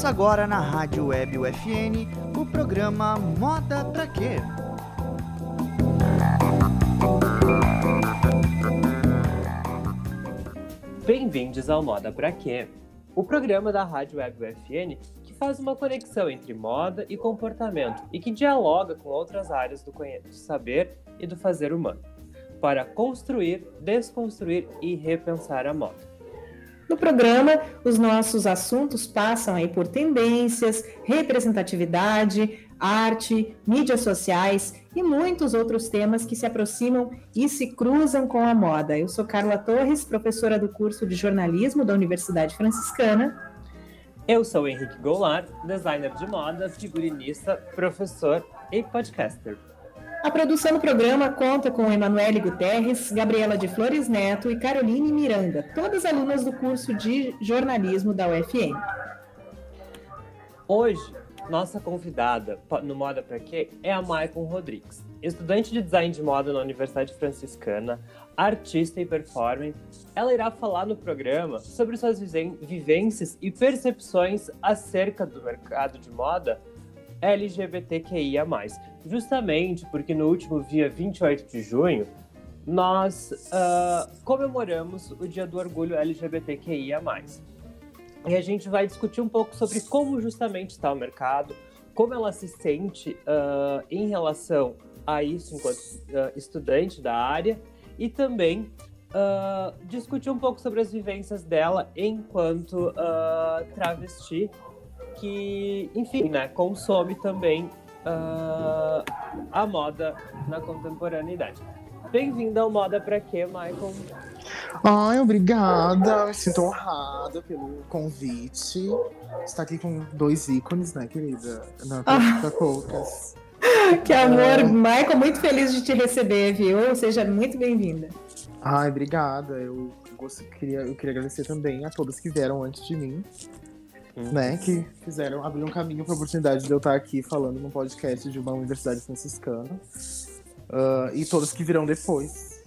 Começa agora na Rádio Web UFN o programa Moda Pra Quê? Bem-vindos ao Moda Pra Quê? O programa da Rádio Web UFN que faz uma conexão entre moda e comportamento e que dialoga com outras áreas do, do saber e do fazer humano, para construir, desconstruir e repensar a moda. No programa, os nossos assuntos passam aí por tendências, representatividade, arte, mídias sociais e muitos outros temas que se aproximam e se cruzam com a moda. Eu sou Carla Torres, professora do curso de jornalismo da Universidade Franciscana. Eu sou Henrique Goulart, designer de moda, figurinista, professor e podcaster. A produção do programa conta com Emanuele Guterres, Gabriela de Flores Neto e Caroline Miranda, todas alunas do curso de jornalismo da UFM. Hoje, nossa convidada no Moda Pra Quê é a Maicon Rodrigues, estudante de design de moda na Universidade Franciscana, artista e performer. Ela irá falar no programa sobre suas vivências e percepções acerca do mercado de moda LGBTQIA+. Justamente porque no último dia 28 de junho, nós uh, comemoramos o Dia do Orgulho LGBTQIA+. E a gente vai discutir um pouco sobre como justamente está o mercado, como ela se sente uh, em relação a isso enquanto uh, estudante da área e também discutir um pouco sobre as vivências dela enquanto travesti que, enfim, né, consome também uh, a moda na contemporaneidade. Bem-vinda ao Moda Pra Quê, Michael? Ai, obrigada. Me sinto honrada pelo convite. Está aqui com dois ícones, né, querida? Na ah. Poucas. Que amor, é... Michael, muito feliz de te receber, viu? Seja muito bem-vinda. Ai, obrigada. Eu, queria, eu queria agradecer também a todas que vieram antes de mim uhum. né? Que fizeram, abrir um caminho para a oportunidade de eu estar aqui falando num podcast de uma universidade franciscana. Uh, e todos que virão depois.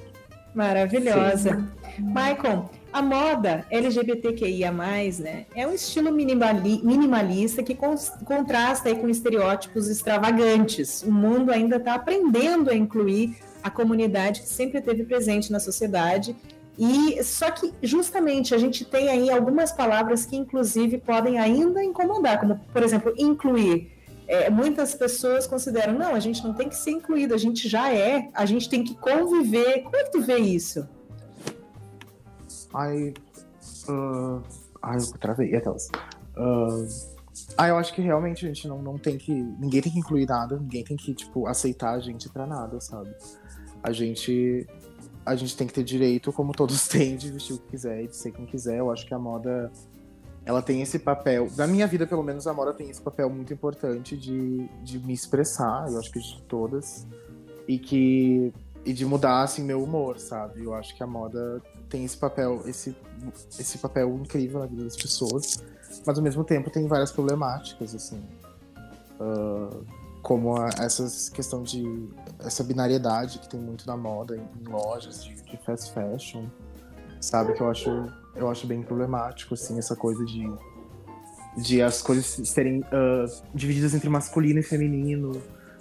Maravilhosa. Sim. Michael, a moda LGBTQIA+, né, é um estilo minimali minimalista que contrasta aí com estereótipos extravagantes. O mundo ainda está aprendendo a incluir a comunidade que sempre esteve presente na sociedade e só que justamente a gente tem aí algumas palavras que inclusive podem ainda incomodar, como por exemplo incluir. É, muitas pessoas consideram não, a gente não tem que ser incluído, a gente já é, a gente tem que conviver. Como é que tu vê isso? Ai, uh, ai, eu travei aquelas. Uh, ah, eu acho que realmente a gente não, não tem que. Ninguém tem que incluir nada, ninguém tem que, tipo, aceitar a gente pra nada, sabe? A gente a gente tem que ter direito, como todos têm, de vestir o que quiser e de ser quem quiser. Eu acho que a moda ela tem esse papel, na minha vida pelo menos a moda tem esse papel muito importante de, de me expressar, eu acho que de todas, e que e de mudar assim meu humor, sabe? Eu acho que a moda tem esse papel, esse esse papel incrível na vida das pessoas, mas ao mesmo tempo tem várias problemáticas assim. Uh, como a, essa questão de essa binariedade que tem muito na moda em, lojas de, de, fast fashion sabe? Que eu acho eu acho bem problemático assim essa coisa de de as coisas serem uh, divididas entre masculino e feminino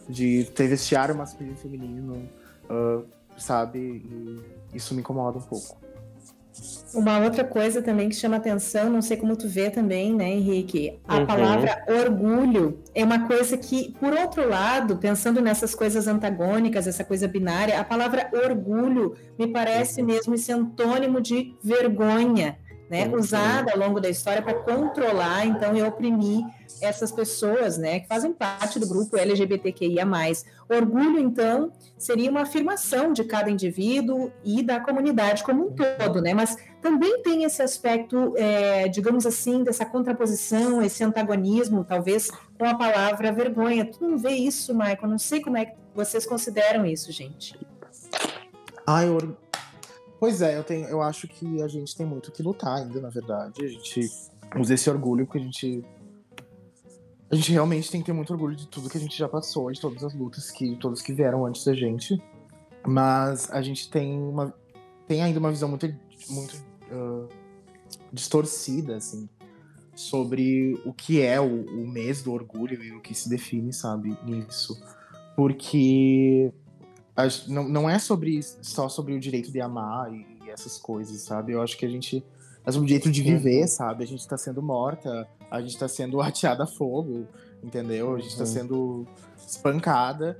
de ter vestiário masculino e feminino uh, sabe? E isso me incomoda um pouco uma outra coisa também que chama atenção, não sei como tu vê também, né, Henrique? A uhum. palavra orgulho é uma coisa que, por outro lado, pensando nessas coisas antagônicas, essa coisa binária, a palavra orgulho me parece uhum. mesmo esse antônimo de vergonha, né? Uhum. Usada ao longo da história para controlar, então, e oprimir essas pessoas, né, que fazem parte do grupo LGBTQIA+. Orgulho, então, seria uma afirmação de cada indivíduo e da comunidade como um todo, né, mas também tem esse aspecto, é, digamos assim, dessa contraposição, esse antagonismo, talvez, com a palavra vergonha. Tu não vê isso, Michael? Não sei como é que vocês consideram isso, gente. Ah, eu... Pois é, eu, tenho, eu acho que a gente tem muito que lutar ainda, na verdade. A gente usa esse orgulho porque a gente a gente realmente tem que ter muito orgulho de tudo que a gente já passou, de todas as lutas que todos que vieram antes da gente. Mas a gente tem uma tem ainda uma visão muito muito uh, distorcida assim sobre o que é o, o mês do orgulho e o que se define, sabe, nisso. Porque a, não, não é sobre só sobre o direito de amar e, e, essas coisas, sabe? Eu acho que a gente. É sobre o direito de viver, uhum. sabe? A gente tá sendo morta, a gente tá sendo ateada a fogo, entendeu? A gente tá uhum. sendo espancada.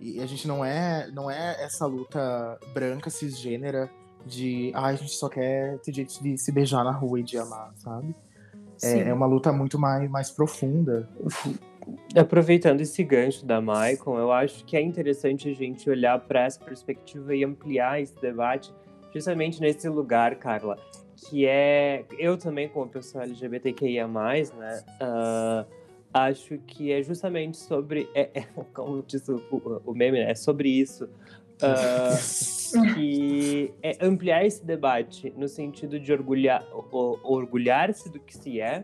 E a gente não é, não é essa luta branca, cisgênera, de ah, a gente só quer ter direito de se beijar na rua e de amar, sabe? É, é, uma luta muito mais, mais profunda. Aproveitando esse gancho da Maicon, eu acho que é interessante a gente olhar para essa perspectiva e ampliar esse debate justamente nesse lugar, Carla, que é eu também como pessoa LGBTQIA+, né, uh, acho que é justamente sobre, é, é, como diz o, o, meme, né, é sobre isso, uh, que é ampliar esse debate no sentido de orgulhar, orgulhar-se do que se é,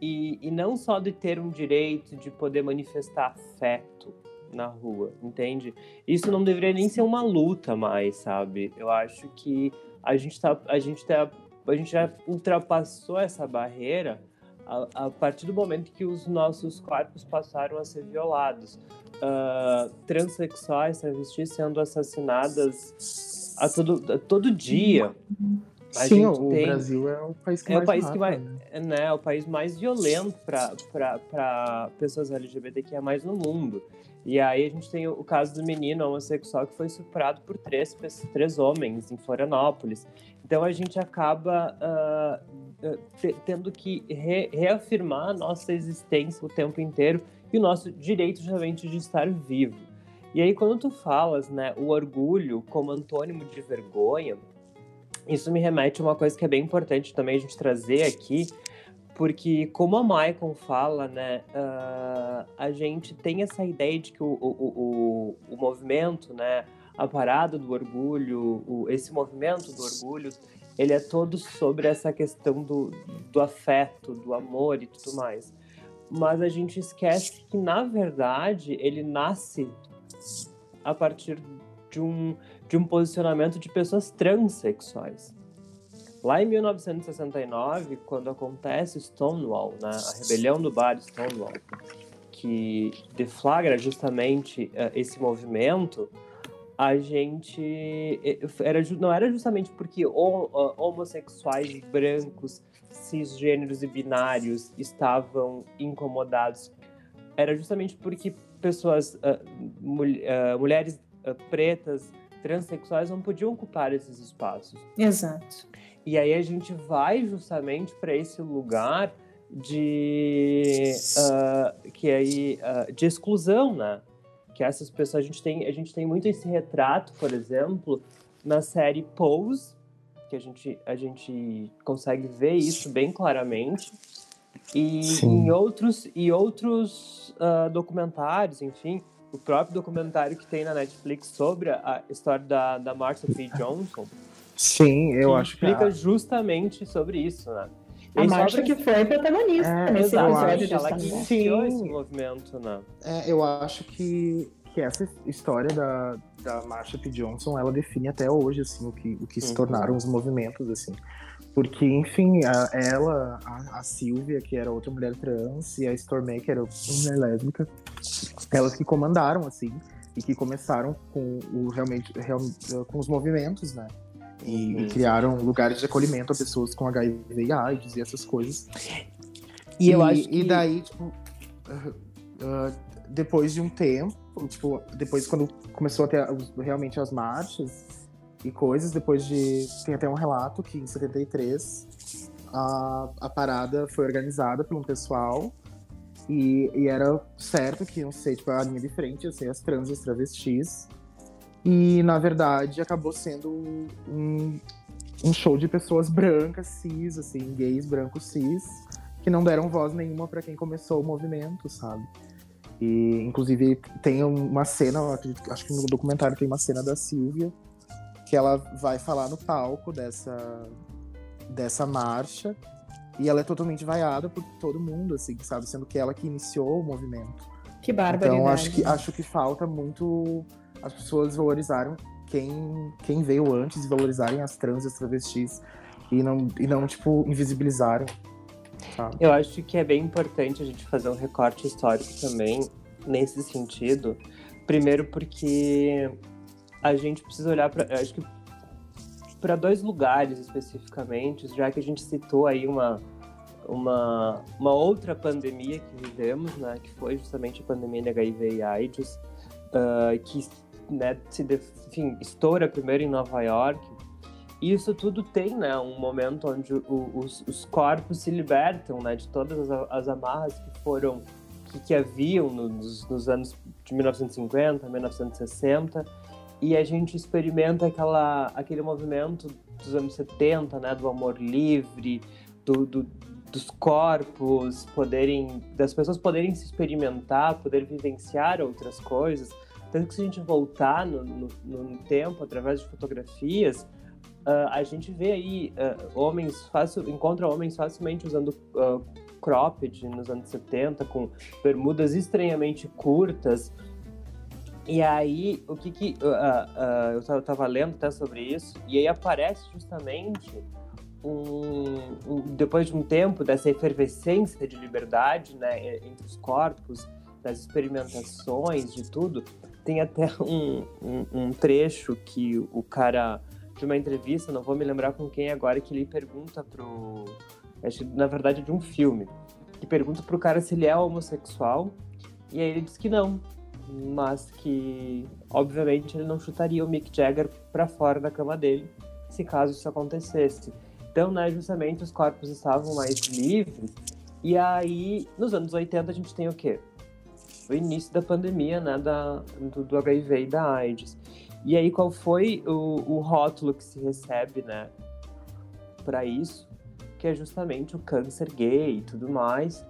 e, e não só de ter um direito de poder manifestar afeto na rua, entende? Isso não deveria nem ser uma luta mais, sabe? Eu acho que a gente tá, a gente tá, a gente já ultrapassou essa barreira a, a partir do momento que os nossos corpos passaram a ser violados. Uh, transexuais, travestis sendo assassinadas a todo, a todo dia. A Sim, o tem... Brasil é o país que é mais o país mata, que mais, né? né? É o país mais violento para pessoas LGBTQ mais no mundo. E aí a gente tem o, caso do menino homossexual que foi superado por três, três homens em Florianópolis. Então a gente acaba uh, tendo que re reafirmar a nossa existência o tempo inteiro e o nosso direito justamente de estar vivo. E aí quando tu falas, né, o orgulho como antônimo de vergonha, isso me remete a uma coisa que é bem importante também a gente trazer aqui, porque como a Maicon fala, né, uh, a gente tem essa ideia de que o, o, o, o movimento, né, a parada do orgulho, o, esse movimento do orgulho, ele é todo sobre essa questão do, do afeto, do amor e tudo mais. Mas a gente esquece que, na verdade, ele nasce a partir de um, de um posicionamento de pessoas transexuais. Lá em 1969, quando acontece Stonewall, né, a rebelião do bar Stonewall, que deflagra justamente uh, esse movimento, a gente era, não era justamente porque homossexuais brancos, cisgêneros e binários estavam incomodados, era justamente porque pessoas, uh, mul uh, mulheres pretas, transexuais não podiam ocupar esses espaços. Exato. E aí a gente vai justamente para esse lugar de uh, que aí uh, de exclusão, né? Que essas pessoas a gente tem a gente tem muito esse retrato, por exemplo, na série Pose, que a gente a gente consegue ver isso bem claramente. E Sim. em outros e outros uh, documentários, enfim, o próprio documentário que tem na Netflix sobre a história da, da Marsha P. Johnson. Sim, eu acho que. explica justamente sobre isso, né? A Marsha que foi protagonista é, nesse episódio ela que iniciou esse movimento, né? É, eu acho que, que essa história da, da Marsha P. Johnson, ela define até hoje, assim, o que, o que uhum. se tornaram os movimentos, assim. Porque, enfim, a, ela, a, a Silvia, que era outra mulher trans, e a Stormy, que era uma mulher lésbica, elas que comandaram, assim, e que começaram com o realmente real, com os movimentos, né? E, e, criaram lugares de acolhimento a pessoas com HIV e AIDS e essas coisas. E, e eu acho que... E daí, tipo, uh, uh, depois de um tempo, tipo, depois quando começou a ter realmente as marchas, e coisas. Depois de. Tem até um relato que em 73 a, a parada foi organizada por um pessoal e, e era certo que iam ser tipo, a linha de frente, ser as trans e as travestis. E na verdade acabou sendo um, um show de pessoas brancas, cis, assim, gays brancos cis, que não deram voz nenhuma para quem começou o movimento, sabe? E inclusive tem uma cena, acho que no documentário tem uma cena da Silvia que ela vai falar no palco dessa, dessa marcha e ela é totalmente vaiada por todo mundo, assim, sabe? Sendo que ela que iniciou o movimento. Que barbaridade. Então acho que, acho que falta muito as pessoas valorizarem quem, quem veio antes e valorizarem as trans e as travestis e não, e não tipo, invisibilizarem Sabe? Eu acho que é bem importante a gente fazer um recorte histórico também, nesse sentido. Primeiro, porque a gente precisa olhar para. Acho que para dois lugares especificamente, já que a gente citou aí uma, uma, uma outra pandemia que vivemos, né, que foi justamente a pandemia de HIV e AIDS, uh, que né, se enfim, estoura primeiro em Nova York. E isso tudo tem né, um momento onde o, os, os, corpos se libertam né, de todas as, as amarras que foram que, que haviam nos, nos anos de 1950, 1960 e a gente experimenta aquela, aquele movimento dos anos 70, né, do amor livre, do, do, dos corpos poderem, das pessoas poderem se experimentar, poder vivenciar outras coisas. Tanto que se a gente voltar no, no, no tempo através de fotografias, uh, a gente vê aí uh, homens encontra homens facilmente usando uh, cropped nos anos 70 com bermudas estranhamente curtas e aí, o que que. Uh, eu estava lendo até sobre isso, e aí aparece justamente um, um, depois de um tempo dessa efervescência de liberdade né, entre os corpos, das experimentações, de tudo. Tem até um, um, um trecho que o cara, de uma entrevista, não vou me lembrar com quem agora, que ele pergunta pro. Na verdade, de um filme, que pergunta pro cara se ele é homossexual, e aí ele diz que não, mas que obviamente ele não chutaria o Mick Jagger para fora da cama dele se caso isso acontecesse. Então, né, justamente os corpos estavam mais livres. E aí, nos anos 80 a gente tem o quê? Início da pandemia, né, da, do, do HIV e da AIDS. E aí, qual foi o, o rótulo que se recebe, né, para isso? Que é justamente o câncer gay e tudo mais.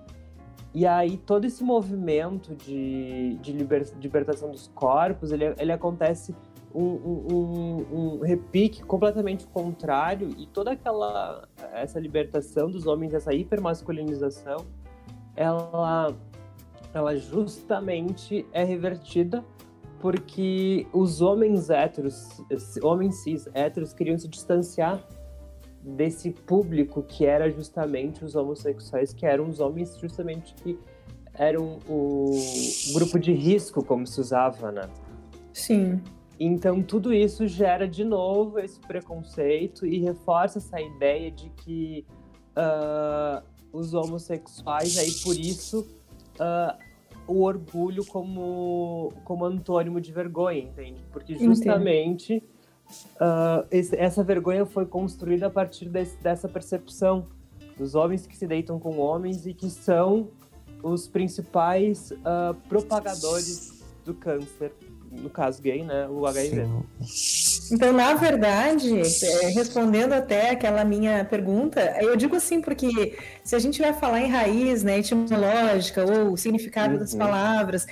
E aí todo esse movimento de, de, liber, libertação dos corpos, ele, ele acontece um, um, um, repique completamente contrário e toda aquela essa libertação dos homens, essa hipermasculinização, ela, ela justamente é revertida porque os homens héteros, homens cis héteros queriam se distanciar desse público que era justamente os homossexuais, que eram os homens justamente que eram o grupo de risco, como se usava, né? Sim. Então tudo isso gera de novo esse preconceito e reforça essa ideia de que uh, os homossexuais, aí por isso, uh, o orgulho como, como antônimo de vergonha, entende? Porque justamente uh, esse, essa vergonha foi construída a partir desse, dessa percepção dos homens que se deitam com homens e que são os principais uh, propagadores do câncer, no caso gay, né, o HIV. Sim. Então, na verdade, é, respondendo até aquela minha pergunta, eu digo assim porque se a gente vai falar em raiz, né, etimológica ou significado uhum. das palavras,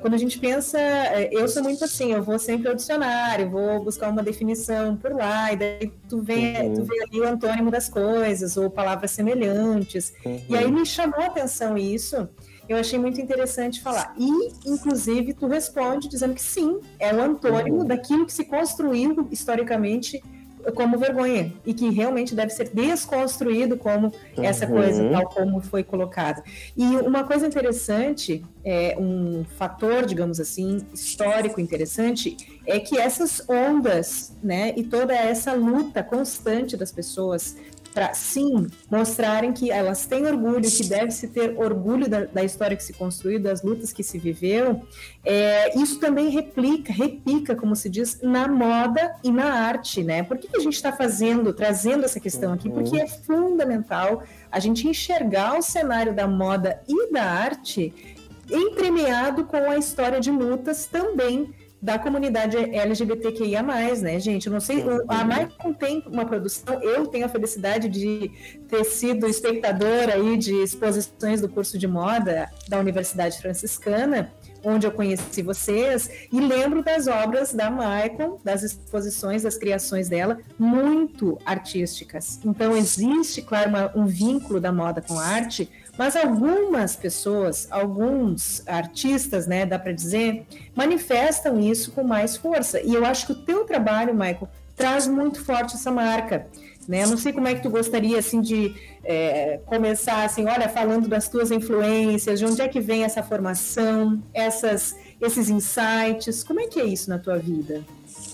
quando a gente pensa, é, eu sou muito assim, eu vou sempre ao dicionário, vou buscar uma definição por lá, e daí tu vê, uhum. tu vê ali o antônimo das coisas, ou palavras semelhantes. Uhum. E aí me chamou a atenção isso, eu achei muito interessante falar. E, inclusive, tu responde dizendo que sim, é o antônimo uhum. daquilo que se construiu historicamente como vergonha e que realmente deve ser desconstruído como uhum. essa coisa tal como foi colocada. E uma coisa interessante, é, um fator, digamos assim, histórico interessante, é que essas ondas, né, e toda essa luta constante das pessoas para sim mostrarem que elas têm orgulho, que deve-se ter orgulho da, da, história que se construiu, das lutas que se viveram. É, isso também replica, repica, como se diz, na moda e na arte, né? Por que, que a gente está fazendo, trazendo essa questão aqui? Porque é fundamental a gente enxergar o cenário da moda e da arte entremeado com a história de lutas também da comunidade LGBTQIA+, né, gente? Eu não sei, a Maicon tem uma produção, eu tenho a felicidade de ter sido espectadora aí de exposições do curso de moda da Universidade Franciscana, onde eu conheci vocês, e lembro das obras da Maicon, das exposições, das criações dela, muito artísticas. Então, existe, claro, uma, um vínculo da moda com a arte, mas algumas pessoas, alguns artistas, né, dá para dizer, manifestam isso com mais força. E eu acho que o teu trabalho, Michael, traz muito forte essa marca né? Eu não sei como é que tu gostaria assim de é, começar assim, olha, falando das tuas influências, de onde é que vem essa formação, essas, esses insights, como é que é isso na tua vida?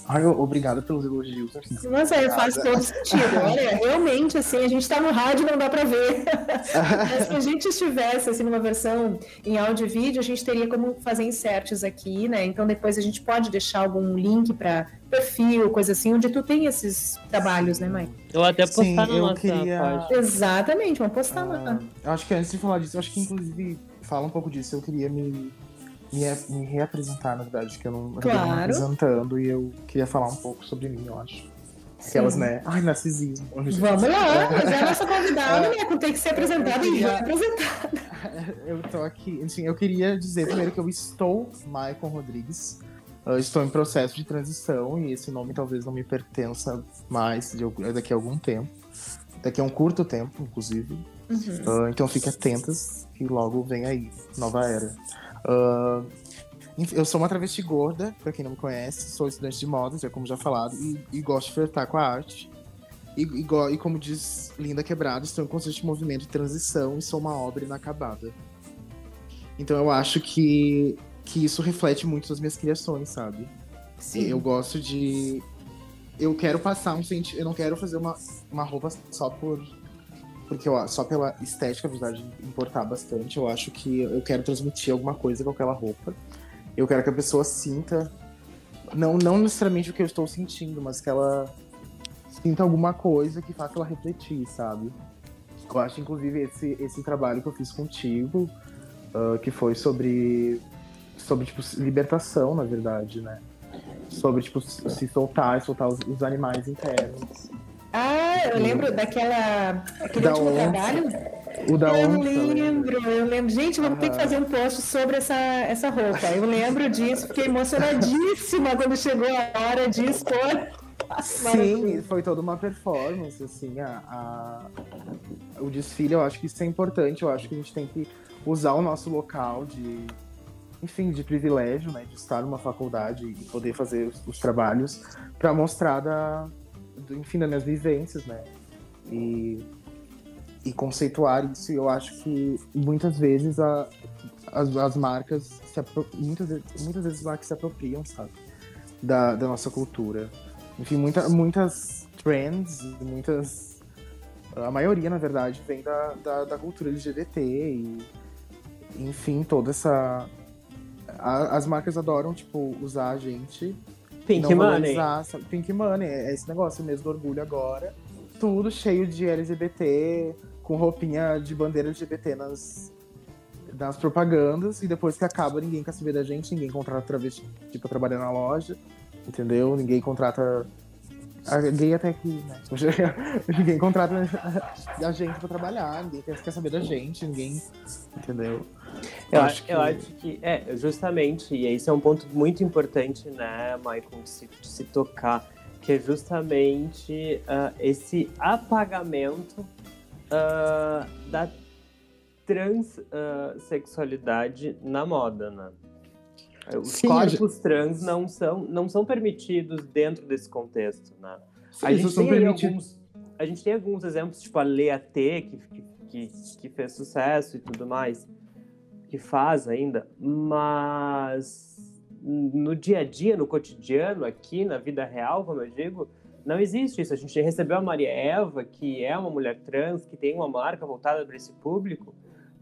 Ai, obrigada pelos elogios. Nossa, faz todo sentido. Olha, realmente, assim, a gente está no rádio não dá para ver. Mas se a gente estivesse, assim, numa versão em áudio e vídeo, a gente teria como fazer inserts aqui, né? Então depois a gente pode deixar algum link para perfil, coisa assim, onde tu tem esses trabalhos, né, Mike? Eu até postar Sim, no eu queria... Página. Exatamente, vamos postar lá. Eu acho que antes de falar disso, eu acho que inclusive fala um pouco disso, eu queria me me, me reapresentar, na verdade, que eu não claro. me apresentando e eu queria falar um pouco sobre mim, eu acho. Aquelas, né? Ai, narcisismo. Vamos lá, mas é a nossa convidada, né? Tem que ser apresentada queria... e reapresentada. Eu tô aqui. Assim, eu queria dizer primeiro que eu estou Maicon Rodrigues. Eu estou em processo de transição e esse nome talvez não me pertença mais de, daqui a algum tempo. Daqui a um curto tempo, inclusive. Uhum. Uh, então fique atentas que logo vem aí, nova era. Uh, eu sou uma travesti gorda, pra quem não me conhece, sou estudante de moda, já como já falado, e, e gosto de flertar com a arte. E, e, e, como diz Linda Quebrada, estou em constante movimento de transição e sou uma obra inacabada. Então eu acho que, que isso reflete muito as minhas criações, sabe? Sim. Eu gosto de. Eu quero passar um sentimento. Eu não quero fazer uma, uma roupa só por porque eu, só pela estética, na verdade, importar bastante, eu acho que eu quero transmitir alguma coisa com aquela roupa. Eu quero que a pessoa sinta, não, não necessariamente o que eu estou sentindo, mas que ela sinta alguma coisa que faça ela refletir, sabe? Eu acho, inclusive, esse, esse trabalho que eu fiz contigo, uh, que foi sobre, sobre tipo, libertação, na verdade, né? Sobre, tipo, se soltar, soltar os, os animais internos. Ah, eu lembro daquela. Aquele da último onça. trabalho. O da eu onça, lembro, eu lembro. Gente, vamos ter que fazer um post sobre essa, essa roupa. Eu lembro disso, fiquei emocionadíssima quando chegou a hora de expor. Sim, foi toda uma performance, assim, a, a, o desfile, eu acho que isso é importante, eu acho que a gente tem que usar o nosso local de, enfim, de privilégio, né, de estar numa faculdade e poder fazer os, os trabalhos para mostrar da, enfim, das minhas vivências, né? E, e conceituar isso, eu acho que muitas vezes a, as, as marcas se muitas, muitas vezes as marcas se apropriam, sabe? Da, da nossa cultura. Enfim, muita, muitas trends, muitas. A maioria, na verdade, vem da, da, da cultura LGBT e, enfim, toda essa. A, as marcas adoram, tipo, usar a gente Pink Money. Sabe? Pink Money, é esse negócio mesmo do orgulho agora. Tudo cheio de LGBT, com roupinha de bandeira LGBT nas, nas propagandas, e depois que acaba, ninguém quer saber da gente, ninguém contrata travesti pra trabalhar na loja, entendeu? Ninguém contrata. A gay até aqui, né? ninguém contrata a gente pra trabalhar, ninguém quer saber da gente, ninguém. Entendeu? Eu, eu acho, que... eu acho que, é, justamente, e esse é um ponto muito importante, né, Michael, de se, de se tocar, que é justamente uh, esse apagamento uh, da transexualidade uh, na moda, né? Os Sim, corpos gente... trans não são, não são permitidos dentro desse contexto, né? Sim, a, gente tem alguns, a gente tem alguns exemplos, tipo a Lea T, que, que, que fez sucesso e tudo mais, que faz ainda, mas no dia a dia, no cotidiano, aqui na vida real, como eu digo, não existe isso. A gente recebeu a Maria Eva, que é uma mulher trans, que tem uma marca voltada para esse público,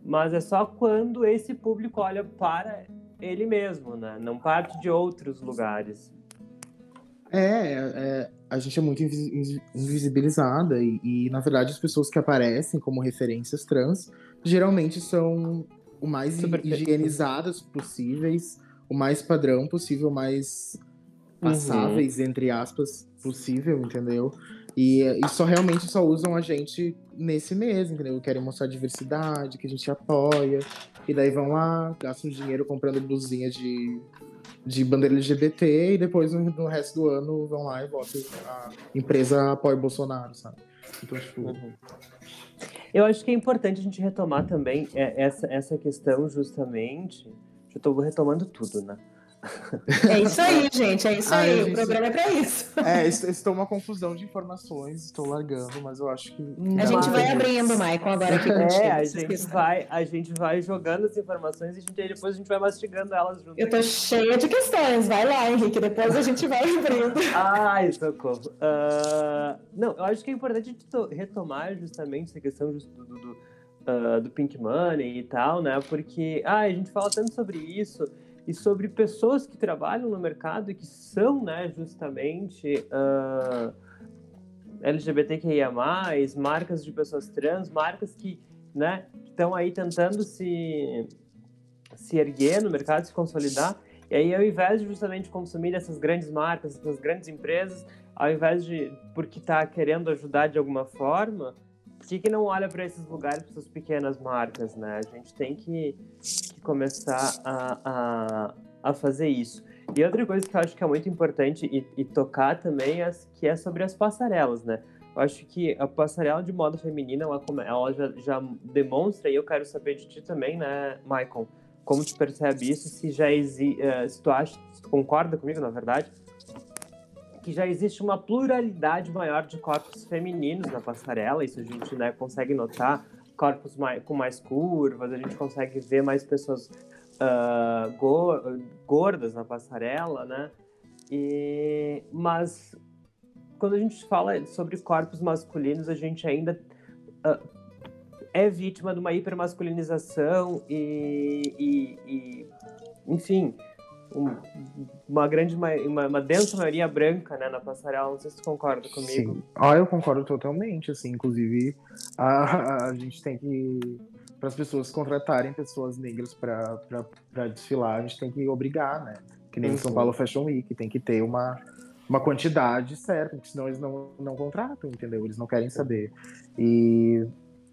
mas é só quando esse público olha para ele mesmo, né? Não parte de outros lugares. É, é a gente é muito invisibilizada e, e, na verdade, as pessoas que aparecem como referências trans geralmente são o mais Super higienizadas possíveis, o mais padrão possível, mais passáveis, uhum. entre aspas, possível, entendeu? E, e só realmente só usam a gente nesse mês, entendeu? Querem mostrar diversidade, que a gente apoia. E daí vão lá, gastam dinheiro comprando blusinha de, de bandeira LGBT e depois no, no resto do ano vão lá e votam a empresa apoia o Bolsonaro, sabe? Então, tipo. Uhum. Eu acho que é importante a gente retomar também é, essa, essa questão justamente. Já estou retomando tudo, né? É isso aí, gente. É isso Ai, aí. gente- O programa é pra isso. É, est- estou uma confusão de informações, estou largando, mas eu acho que. A gente vai abrindo, Maicon, agora aqui contigo. É, a gente, vai, a gente vai jogando as informações e gente, aí depois a gente vai mastigando elas junto. Eu tô cheia de questões. Vai lá, Henrique. Depois a gente vai abrindo. Ai, socorro. Ah, não, eu acho que é importante retomar justamente essa questão do, do, do, ah, do Pink Money e tal, né? Porque ah, a gente fala tanto sobre isso e sobre pessoas que trabalham no mercado e que são, né, justamente ah, LGBTQIA+, marcas de pessoas trans, marcas que, né, estão aí tentando se, se erguer no mercado, se consolidar. E aí, ao invés de justamente consumir essas grandes marcas, essas grandes empresas, ao invés de, porque está querendo ajudar de alguma forma, por que, que não olha para esses lugares, para essas pequenas marcas, né? A gente tem que, que começar a, a, a fazer isso. E outra coisa que eu acho que é muito importante e, e tocar também, é, que é sobre as passarelas, né? Eu acho que a passarela de moda feminina, ela, ela já, já demonstra, e eu quero saber de ti também, né, Maicon? Como tu percebe isso, se já existe, se tu acha, se tu concorda comigo, na verdade, que já existe uma pluralidade maior de corpos femininos na passarela, isso a gente né, consegue notar, corpos mai- com mais curvas, a gente consegue ver mais pessoas ah, go- gordas na passarela, né? E, mas quando a gente fala sobre corpos masculinos, a gente ainda ah, é vítima de uma hipermasculinização e, e, e enfim, um- uma grande, ma- uma, uma densa maioria branca né, na passarela. Não sei se tu concorda comigo. Sim. Ah, eu concordo totalmente, assim, inclusive a, a gente tem que para as pessoas contratarem pessoas negras para desfilar, a gente tem que obrigar, né? Que nem no São Uhum. Paulo Fashion Week, tem que ter uma, uma quantidade certa, porque senão eles não, não contratam, entendeu? Eles não querem saber. E,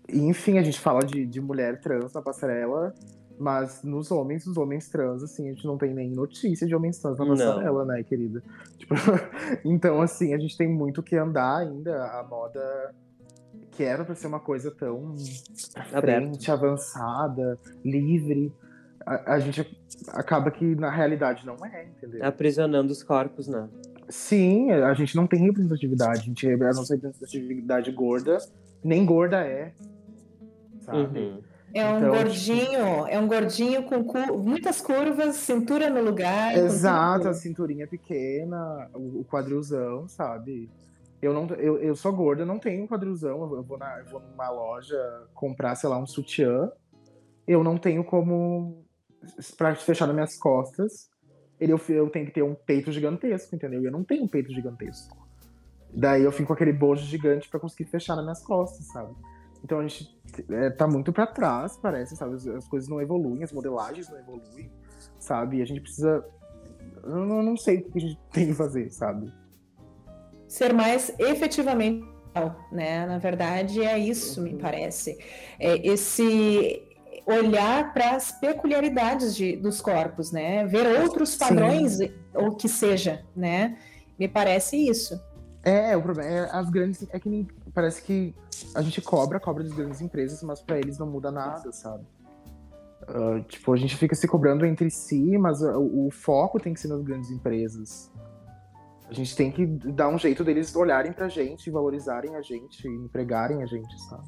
e, enfim, a gente fala de, de mulher trans na passarela, mas nos homens, os homens trans, assim, a gente não tem nem notícia de homens trans na passarela, né, querida? Tipo, então, assim, a gente tem muito que andar ainda. A moda que era pra ser uma coisa tão Aberto. frente, avançada, livre. A, a gente acaba que na realidade não é, entendeu? Aprisionando os corpos, né? Sim, a gente não tem representatividade. A, gente, a nossa representatividade gorda, nem gorda é. Sabe? Uhum. É um Então, gordinho, é um gordinho com cu- muitas curvas, cintura no lugar. Exato, a cinturinha pequena, o, quadrilzão, sabe? Eu, não, eu, eu sou gorda, não tenho quadrilzão. Eu vou, na, eu vou numa loja comprar, sei lá, um sutiã. Eu não tenho como. Pra fechar nas minhas costas, ele, eu, eu tenho que ter um peito gigantesco, entendeu? E eu não tenho um peito gigantesco. Daí eu fico com aquele bojo gigante pra conseguir fechar nas minhas costas, sabe? Então a gente é, tá muito pra trás, parece, sabe? As, as coisas não evoluem, as modelagens não evoluem, sabe? E a gente precisa. Eu não, não sei o que a gente tem que fazer, sabe? Ser mais efetivamente né? Na verdade, é isso, me parece. É esse olhar para as peculiaridades de- dos corpos, né? Ver outros Sim. padrões, ou que seja, né? Me parece isso. É, o problema é as grandes. É que nem- parece que a gente cobra, cobra das grandes empresas, mas pra eles não muda nada, sabe? Ah, tipo, a gente fica se cobrando entre si, mas ah, o, o foco tem que ser nas grandes empresas. A gente tem que dar um jeito deles olharem pra gente, valorizarem a gente, empregarem a gente, sabe?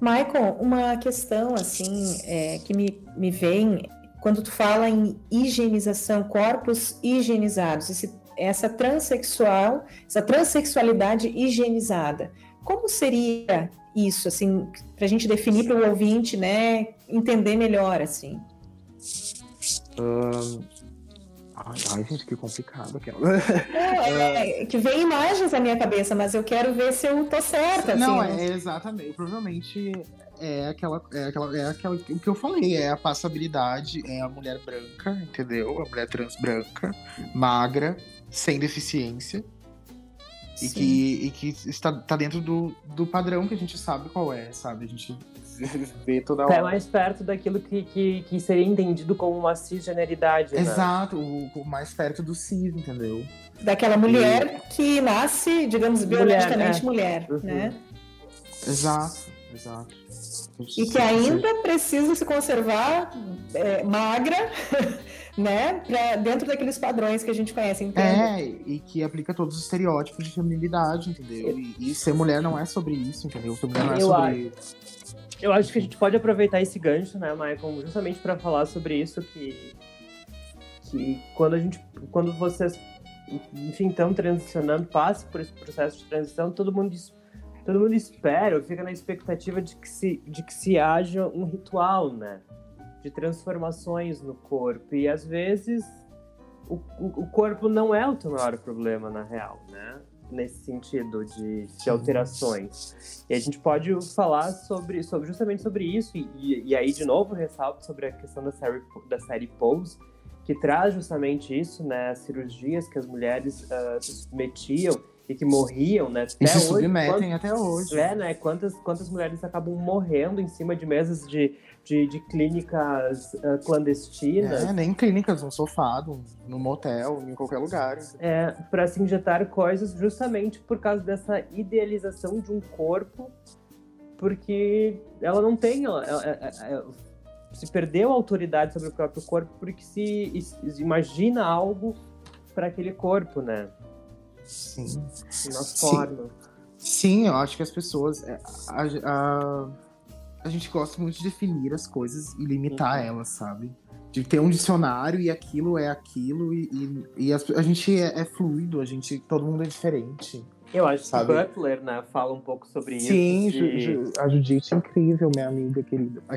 Michael, uma questão assim é, que me, me vem quando tu fala em higienização, corpos higienizados, esse- essa transexual, essa transexualidade higienizada, como seria isso, assim, para a gente definir para o ouvinte, né, entender melhor, assim? Ai, ai, gente, que complicado aquela. Não, é, que vem imagens na minha cabeça, mas eu quero ver se eu tô certa, assim. Não, é exatamente. Provavelmente é aquela, é aquela, é aquela, o que eu falei, é a passabilidade, é a mulher branca, entendeu? A mulher trans branca, magra, sem deficiência. E que, e que está tá dentro do, do padrão que a gente sabe qual é, sabe? A gente vê toda É hora. mais perto daquilo que, que, que seria entendido como uma cisgeneridade, né? Exato, o, o mais perto do cis, entendeu? Daquela mulher que nasce, digamos, biologicamente mulher, Uhum. né? Exato, exato. E que ainda precisa se conservar é, magra né, pra, dentro daqueles padrões que a gente conhece, entende? É, e que aplica todos os estereótipos de feminilidade, entendeu? E, e ser mulher não é sobre isso, entendeu? Ser mulher não é Eu sobre. Eu acho que a gente pode aproveitar esse gancho, né, Michael, justamente para falar sobre isso que que quando a gente quando vocês enfim estão transicionando, passe por esse processo de transição, todo mundo todo mundo espera, fica na expectativa de que se de que se haja um ritual, né, de transformações no corpo e às vezes o, o corpo não é o teu maior problema na real, né? nesse sentido de, de, alterações. E a gente pode falar sobre, sobre justamente sobre isso, e, e aí, de novo, ressalto sobre a questão da série, da série Pose, que traz justamente isso, né, as cirurgias que as mulheres uh, se submetiam e que morriam, né, até E se hoje, submetem quantas- até hoje. é, né? Quantas, quantas mulheres acabam morrendo em cima de mesas de, de, de clínicas ah, clandestinas É, nem em clínicas, no sofá, no, no motel, em qualquer lugar. é, para se injetar coisas justamente por causa dessa idealização de um corpo, porque ela não tem. Ela, ela- ela- se perdeu a autoridade sobre o próprio corpo porque se is- imagina algo para aquele corpo, né? Sim. Uma Sim. forma. Sim, eu acho que as pessoas. é, A, a, a gente gosta muito de definir as coisas e limitar Uhum. elas, sabe? De ter um dicionário e aquilo é aquilo, e, e, e as- a gente é, é fluido, a gente. Todo mundo é diferente. Eu acho Sabe? que Butler, né, fala um pouco sobre Sim, isso. Ju- de- Ju- a Judite é incrível, minha amiga querida.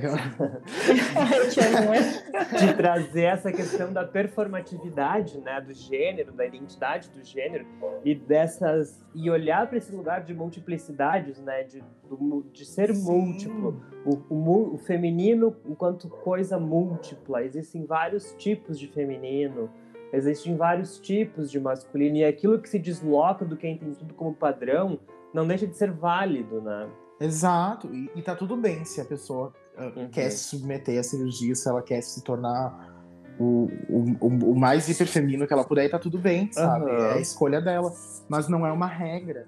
De trazer essa questão da performatividade, né, do gênero, da identidade do gênero e dessas e olhar para esse lugar de multiplicidades, né, de, do de ser múltiplo, o, o o feminino enquanto coisa múltipla. Existem vários tipos de feminino, existem vários tipos de masculino e aquilo que se desloca do que é entendido como padrão não deixa de ser válido, né? Exato, e, e tá tudo bem se a pessoa ah, Uhum. quer se submeter à cirurgia, se ela quer se tornar o, o, o- mais hiperfemino que ela puder, e tá tudo bem, sabe? Aham. É a escolha dela. Mas não é uma regra.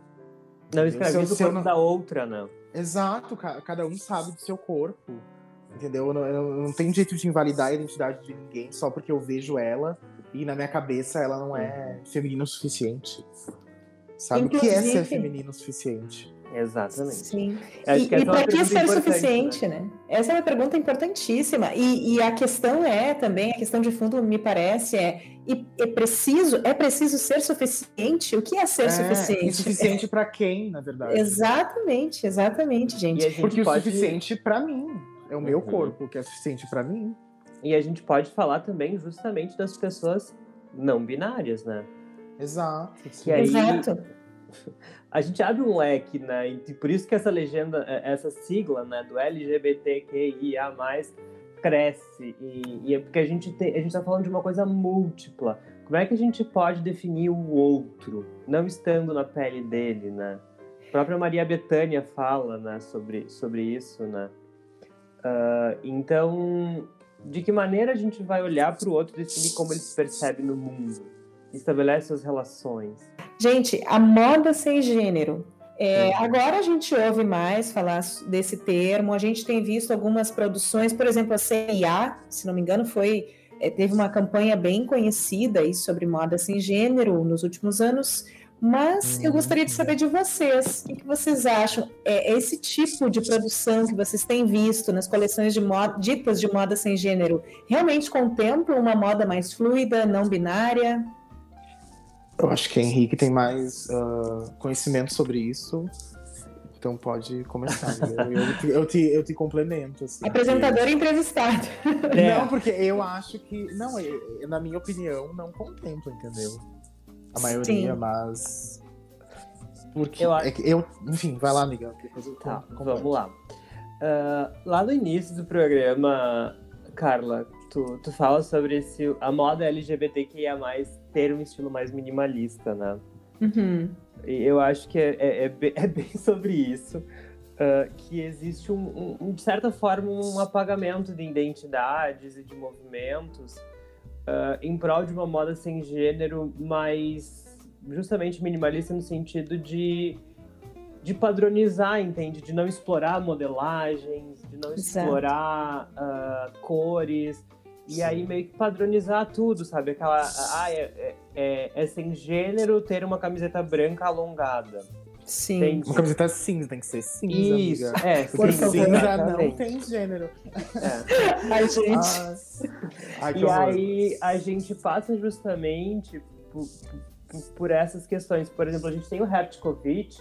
Não escraviza eu- o corpo não- da outra, né? Exato, ca- cada um sabe do seu corpo. Entendeu? Eu não, eu não tenho jeito de invalidar a identidade de ninguém só porque eu vejo ela e na minha cabeça ela não é feminina o suficiente. Sabe o que é ser Inclusive- feminino o suficiente? Exatamente. Sim. Acho E, que e é para que ser suficiente, né? Essa é uma pergunta importantíssima. E, e a questão é também, a questão de fundo me parece é, e é preciso, é preciso ser suficiente? O que é ser É, suficiente? Insuficiente pra quem, na verdade? Exatamente, exatamente, gente. gente Porque pode... o suficiente pra mim. É o meu Uhum. corpo que é suficiente pra mim. E a gente pode falar também justamente das pessoas não binárias, né? Exato. Que aí Exato. a gente abre um leque, né? E por isso que essa legenda, é, essa sigla, né, do LGBTQIA+, cresce. E, e é porque a gente, tem, a gente tá falando de uma coisa múltipla. Como é que a gente pode definir o outro, não estando na pele dele, né? A própria Maria Bethânia fala, né, sobre, sobre isso, né? Ah, então, de que maneira a gente vai olhar para o outro e definir como ele se percebe no mundo? Estabelece as relações. Gente, a moda sem gênero. É, agora a gente ouve mais falar desse termo, a gente tem visto algumas produções, por exemplo, a CIA, se não me engano, foi é, teve uma campanha bem conhecida aí sobre moda sem gênero nos últimos anos, mas eu gostaria de saber de vocês, o que, vocês acham? É, esse tipo de produção que vocês têm visto nas coleções de moda, ditas de moda sem gênero, realmente contemplam uma moda mais fluida, não binária? Eu acho que Henrique tem mais ah, conhecimento sobre isso. Então pode começar. eu, eu te, eu, te, eu te complemento. Assim, Apresentador e entrevistado. É. Não, porque eu acho que. Não, eu- na minha opinião, não contempla, entendeu? A maioria, Sim. mas. Porque. Eu é que eu, enfim, vai lá, Miguel. Eu Tá, vamos lá. Ah, lá no início do programa, Carla, tu, tu fala sobre esse, a moda LGBTQIA+, ter um estilo mais minimalista, né? Uhum. E eu acho que é, é, é be- é bem sobre isso. ah, que existe, um- um, de certa forma, um apagamento de identidades e de movimentos ah, em prol de uma moda sem gênero, mas justamente minimalista no sentido de, de padronizar, entende? De não explorar modelagens, de não Exato. explorar ah, cores E aí meio que padronizar tudo, sabe? Aquela. Ah, é, é, é sem gênero ter uma camiseta branca alongada. Sim. Tem- Uma camiseta cinza, tem que ser cinza, Isso, amiga. é, Porque Por favor. cinza não exatamente. tem gênero. É. Ai, gente. Ai, Ai, E horror. aí a gente passa justamente por, por- por essas questões. Por exemplo, a gente tem o Hertkovic,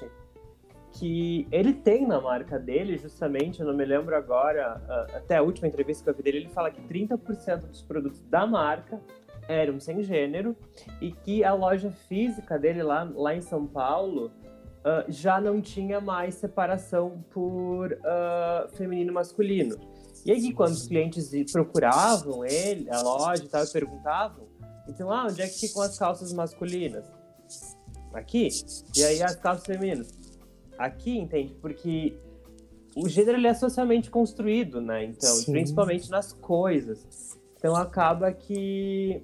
que ele tem na marca dele, justamente, eu não me lembro agora, até a última entrevista que eu vi dele, ele fala que 30% dos produtos da marca eram sem gênero e que a loja física dele lá, lá em São Paulo ah, já não tinha mais separação por ah, feminino e masculino. E aí, quando os clientes procuravam ele, a loja e tal, e perguntavam, então, ah, onde é que ficam as calças masculinas? Aqui. E aí, as calças femininas? Aqui, entende? Porque o gênero ele é socialmente construído, né? Então, Sim. principalmente nas coisas. Então, acaba que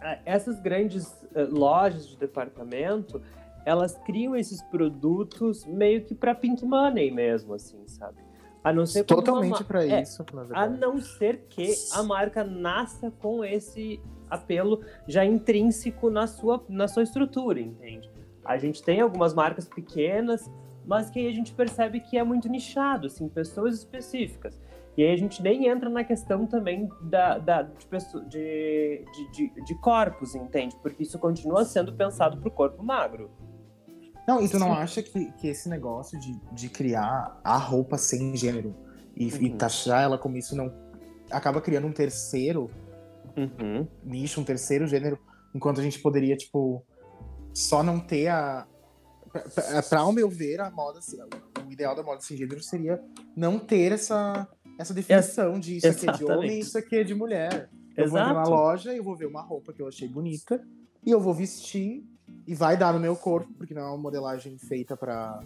ah, essas grandes eh, lojas de departamento, elas criam esses produtos meio que para pink money mesmo, assim, sabe? A não ser Totalmente pra é, isso, na a verdade. não ser que a marca nasça com esse apelo já intrínseco na sua, na sua estrutura, entende? A gente tem algumas marcas pequenas, mas que aí a gente percebe que é muito nichado, assim, pessoas específicas. E aí a gente nem entra na questão também da, da- de, pesso- de, de, de- de corpos, entende? Porque isso continua sendo pensado para o corpo magro. Não, e tu não acha que, que esse negócio de, de criar a roupa sem gênero e, e Uhum. taxar ela como isso não. acaba criando um terceiro Uhum. nicho, um terceiro gênero, enquanto a gente poderia, tipo, só não ter a. Pra, pra, pra, ao meu ver, a moda, o ideal da moda sem gênero seria não ter essa, essa definição de isso aqui é de homem Exatamente. e isso aqui é de mulher. Eu vou entrar na Exato. loja, eu vou ver uma roupa que eu achei bonita e eu vou vestir e vai dar no meu corpo, porque não é uma modelagem feita pra,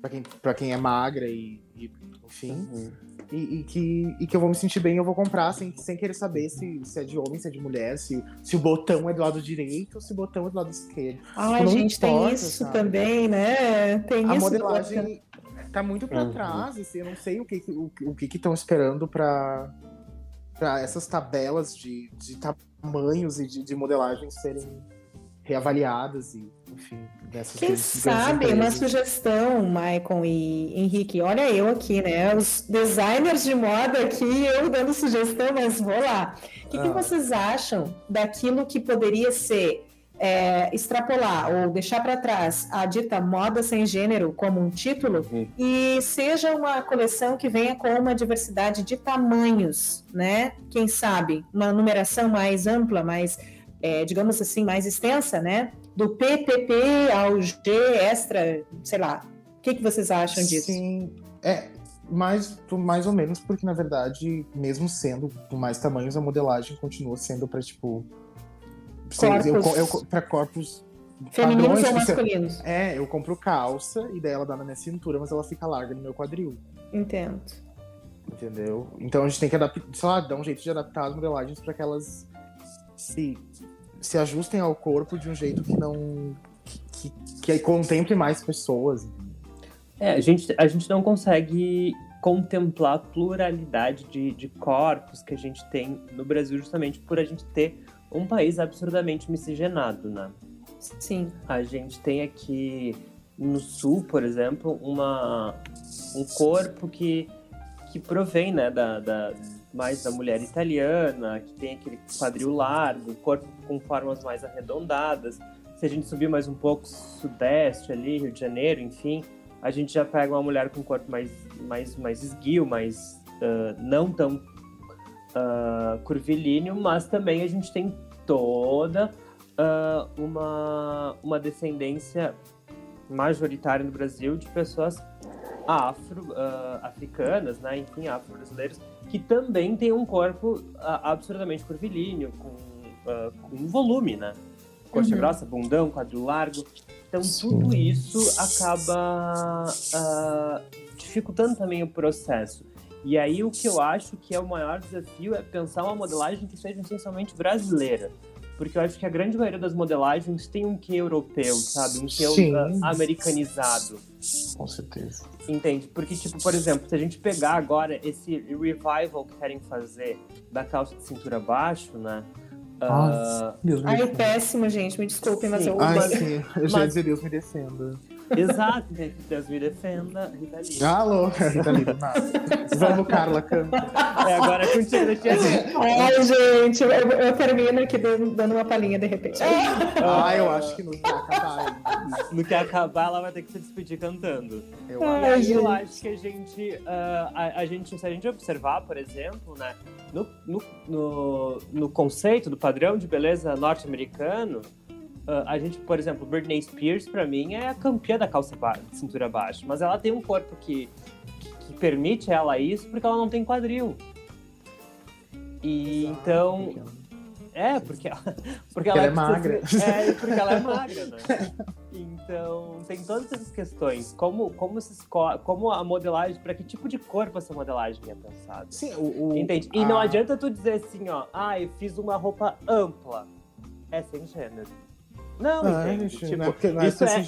pra, quem, pra quem é magra e, e enfim. Uhum. E, e que, e que eu vou me sentir bem, eu vou comprar sem, sem querer saber se, se é de homem, se é de mulher, se, se o botão é do lado direito ou se o botão é do lado esquerdo. Ai, não gente, tem importa, isso sabe? também, né? Tem A isso. modelagem tá muito pra Uhum. trás, assim, eu não sei o que o, o que estão esperando pra, pra essas tabelas de, de tamanhos e de, de modelagem serem reavaliadas e, enfim, dessas Quem grandes sabe, uma empresas. sugestão, Maicon e Henrique. Olha eu aqui, né? Os designers de moda aqui, eu dando sugestão, mas vou lá. O que, que Ah. vocês acham daquilo que poderia ser é, extrapolar ou deixar para trás a dita moda sem gênero como um título Uhum. e seja uma coleção que venha com uma diversidade de tamanhos, né? Quem sabe uma numeração mais ampla, mais, é, digamos assim, mais extensa, né? Do PPP ao G extra, sei lá. O que, que vocês acham disso? Sim, é mais, mais ou menos, porque na verdade, mesmo sendo com mais tamanhos, a modelagem continua sendo pra tipo. eu, Corpos. eu, pra corpos Femininos padrões, ou tipo, masculinos? É, eu compro calça e daí ela dá na minha cintura, mas ela fica larga no meu quadril. Entendo. Entendeu? Então a gente tem que adaptar, sei lá, dar um jeito de adaptar as modelagens para que elas se, se ajustem ao corpo de um jeito que não. que, que, que contemple mais pessoas. É, a gente, a gente não consegue contemplar a pluralidade de, de corpos que a gente tem no Brasil justamente por a gente ter um país absurdamente miscigenado, né? Sim. A gente tem aqui no sul, por exemplo, uma, um corpo que, que provém né, da, da- mais da mulher italiana, que tem aquele quadril largo, corpo com formas mais arredondadas. Se a gente subir mais um pouco, sudeste ali, Rio de Janeiro, enfim, a gente já pega uma mulher com um corpo mais, mais, mais esguio, mais ah, não tão ah, curvilíneo, mas também a gente tem toda ah, uma, uma descendência majoritária no Brasil de pessoas afro, ah, africanas, né, enfim, afro-brasileiros, que também têm um corpo absurdamente curvilíneo, com, ah, com volume, né? Coxa Uhum. grossa, bundão, quadril largo. Então, tudo isso acaba ah, dificultando também o processo. E aí, o que eu acho que é o maior desafio é pensar uma modelagem que seja essencialmente brasileira. porque eu acho que a grande maioria das modelagens tem um quê europeu, sabe? Um quê Sim. uh, americanizado. Com certeza. Entende? Porque, tipo, por exemplo, se a gente pegar agora esse revival que querem fazer da calça de cintura baixo, né? Ah, Nossa, Deus me Ai, defenda. péssimo, gente. Me desculpem, mas eu. Ai, sim. Eu já mas- Deus me defenda. Exato, entende? Deus me defenda, Rita Lee. Alô, Rita Lee do nada. Vamos, Carla, canta. É, agora é contigo. Ai, gente, eu, eu termino aqui dando dando uma palhinha de repente. Ah, eu acho que não vai acabar. No que acabar, ela vai ter que se despedir cantando. Eu Ai, E aí eu gente. acho que a gente, ah, a, a gente, se a gente observar, por exemplo, né, no, no, no, no conceito do padrão de beleza norte-americano, ah, a gente, por exemplo, Britney Spears, pra mim, é a campeã da calça ba de cintura baixa, mas ela tem um corpo que, que, que permite ela isso porque ela não tem quadril. E então, é, porque ela, porque ela é precisa- magra. É, porque ela é magra, né? Então, tem todas essas questões. Como, como, se esco- como a modelagem, para que tipo de corpo essa modelagem é pensada? Sim, o. o Entende? E não a- adianta tu dizer assim, ó, ah, eu fiz uma roupa ampla. É sem gênero. Não, Ah, entende? gente, Tipo, não é porque não é isso é,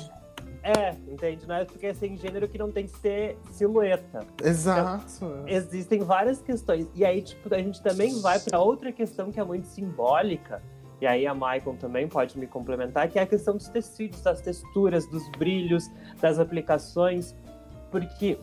é, entende? Não é porque é sem gênero que não tem que ter silhueta. Exato. Existem várias questões. E aí, tipo, a gente também vai para outra questão que é muito simbólica. E aí a Maicon também pode me complementar, que é a questão dos tecidos, das texturas, dos brilhos, das aplicações. Porque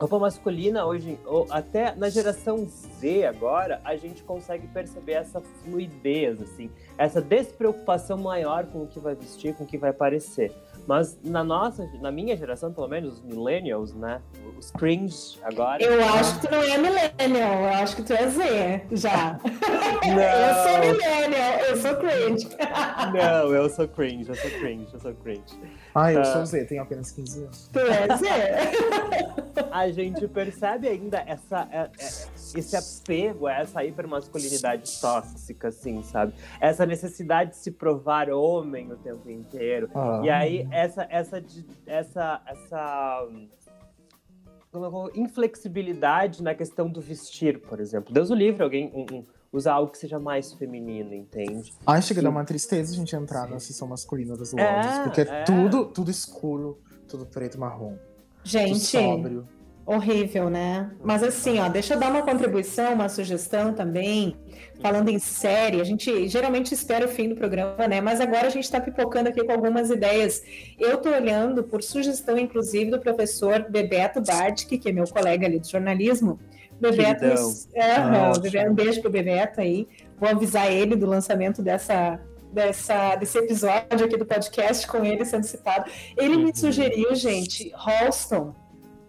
roupa masculina hoje, ou até na geração Z agora, a gente consegue perceber essa fluidez, assim, essa despreocupação maior com o que vai vestir, com o que vai parecer. Mas na nossa, na minha geração, pelo menos, os millennials, né? Os cringe agora. Eu acho que tu não é millennial, eu acho que tu é Z, já. Eu sou millennial, eu sou cringe. não, eu sou cringe, eu sou cringe, eu sou cringe. Ah, eu Ah. sou Z, tenho apenas 15 anos. Tu é Z. A gente percebe ainda essa, é- é- esse apego a essa hipermasculinidade tóxica, assim, sabe? Essa necessidade de se provar homem o tempo inteiro. Ah. E aí, essa, essa, essa, essa como eu vou- inflexibilidade na questão do vestir, por exemplo. Deus o livre, alguém um- um- usar algo que seja mais feminino, entende? Ai, chega a dar uma tristeza a gente entrar na seção masculina das lojas. É, porque é, é. tudo, tudo escuro, tudo preto e marrom. Tudo Gente, sóbrio. Horrível, né? Mas assim, ó, deixa eu dar uma contribuição, uma sugestão também. Falando em série, a gente geralmente espera o fim do programa, né? Mas agora a gente está pipocando aqui com algumas ideias. Eu tô olhando por sugestão, inclusive, do professor Bebeto Bartk, que é meu colega ali de jornalismo. Bebeto, é, Bebeto, um beijo pro Bebeto aí. Vou avisar ele do lançamento dessa, dessa, desse episódio aqui do podcast com ele sendo citado. Ele me Uhum. sugeriu, gente, Halston,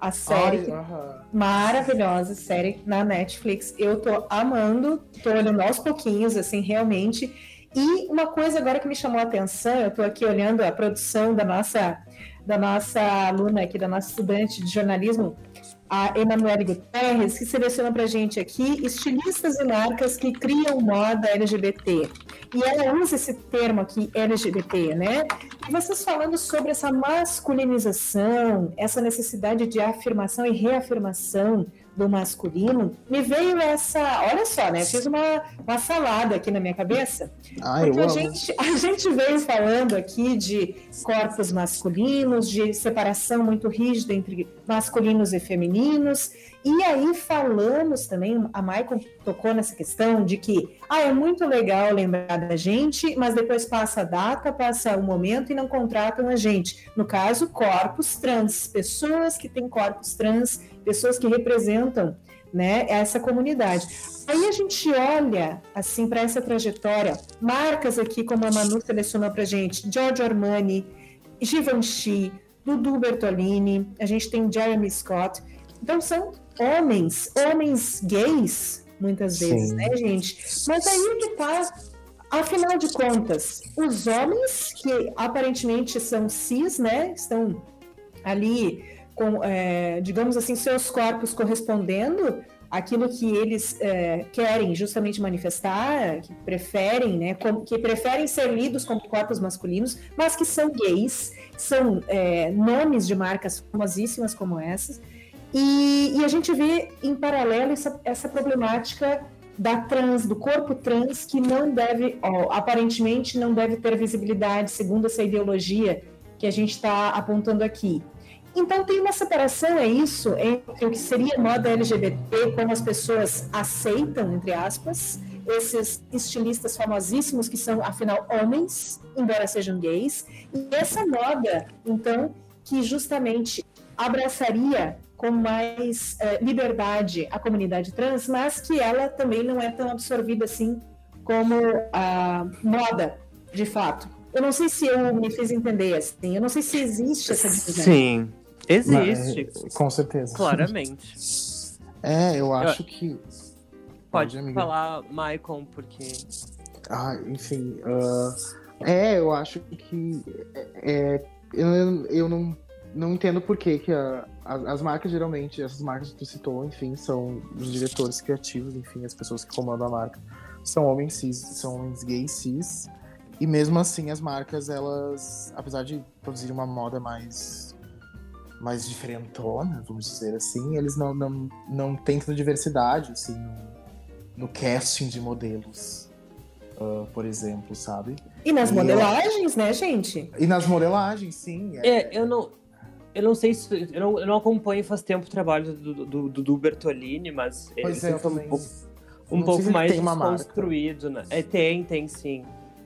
a série Ai, maravilhosa série na Netflix. Eu tô amando, tô olhando aos pouquinhos, assim, realmente. E uma coisa agora que me chamou a atenção, eu tô aqui olhando a produção da nossa, da nossa aluna aqui, da nossa estudante de jornalismo, a Emanuele Guterres, que seleciona pra gente aqui estilistas e marcas que criam moda LGBT. E ela usa esse termo aqui, LGBT, né? E vocês falando sobre essa masculinização, essa necessidade de afirmação e reafirmação do masculino, me veio essa. Olha só, né? Fiz uma, uma salada aqui na minha cabeça. Ai, Porque eu a gente, a gente veio falando aqui de corpos masculinos, de separação muito rígida entre masculinos e femininos. E aí falamos também, a Michael tocou nessa questão de que ah, é muito legal lembrar da gente, mas depois passa a data, passa o momento e não contratam a gente. No caso, corpos trans, pessoas que têm corpos trans, pessoas que representam né, essa comunidade. Aí a gente olha assim para essa trajetória, marcas aqui como a Manu selecionou para gente, Giorgio Armani, Givenchy, Dudu Bertolini, a gente tem Jeremy Scott. Então são homens, homens gays, muitas vezes, Sim. né, gente? Mas aí que tá, afinal de contas, os homens que aparentemente são cis, né, estão ali com, é, digamos assim, seus corpos correspondendo aquilo que eles é, querem justamente manifestar, que preferem, né, que preferem ser lidos como corpos masculinos, mas que são gays, são é, nomes de marcas famosíssimas como essas, e, e a gente vê em paralelo essa, essa problemática da trans, do corpo trans, que não deve, ó, aparentemente não deve ter visibilidade, segundo essa ideologia que a gente está apontando aqui. Então tem uma separação, é isso, entre o que seria moda LGBT, como as pessoas aceitam, entre aspas, esses estilistas famosíssimos que são, afinal, homens, embora sejam gays, e essa moda, então, que justamente abraçaria com mais uh, liberdade a comunidade trans, mas que ela também não é tão absorvida assim como a moda, de fato. Eu não sei se eu me fiz entender assim, eu não sei se existe essa divisão. Sim, existe. Mas, com certeza. Claramente. É, eu acho eu... que. Pode, Pode falar, Maicon, porque. Ah, enfim. Uh... É, eu acho que. É, eu, eu não não entendo por que, que a, a, as marcas, geralmente, essas marcas que tu citou, enfim, são os diretores criativos, enfim, as pessoas que comandam a marca, são homens cis, são homens gays cis. E mesmo assim, as marcas, elas, apesar de produzir uma moda mais mais diferentona, vamos dizer assim, eles não, não, não têm tanta diversidade, assim, no, no casting de modelos, uh, por exemplo, sabe? E nas e modelagens, eu... né, gente? E nas modelagens, sim. É, é eu não eu não sei se. Eu não, eu não acompanho faz tempo o trabalho do, do, do, do Bertolini, mas pois ele é, sempre foi um pouco, um pouco mais desconstruído, né? É, tem, tem sim.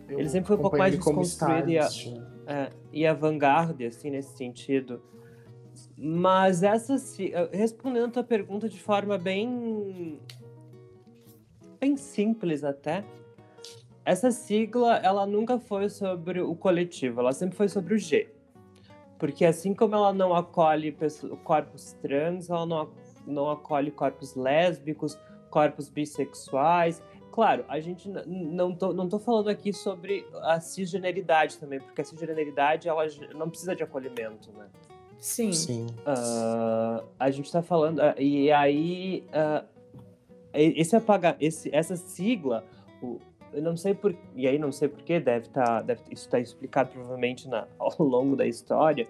Eu ele sempre foi um pouco mais desconstruído e, a, é, e avant-garde, assim, nesse sentido. Mas essa. Respondendo a tua pergunta de forma bem. bem simples até. Essa sigla, ela nunca foi sobre o coletivo, ela sempre foi sobre o G. Porque assim como ela não acolhe corpos trans, ela não, não acolhe corpos lésbicos, corpos bissexuais. Claro, a gente não tô, não tô falando aqui sobre a cisgeneridade também, porque a cisgeneridade ela não precisa de acolhimento, né? Sim. Sim. Uh, a gente está falando. Uh, e aí. Uh, esse apaga, esse, essa sigla, o, eu não sei por e aí não sei porquê, deve estar, tá, deve, isso está explicado provavelmente na, ao longo da história,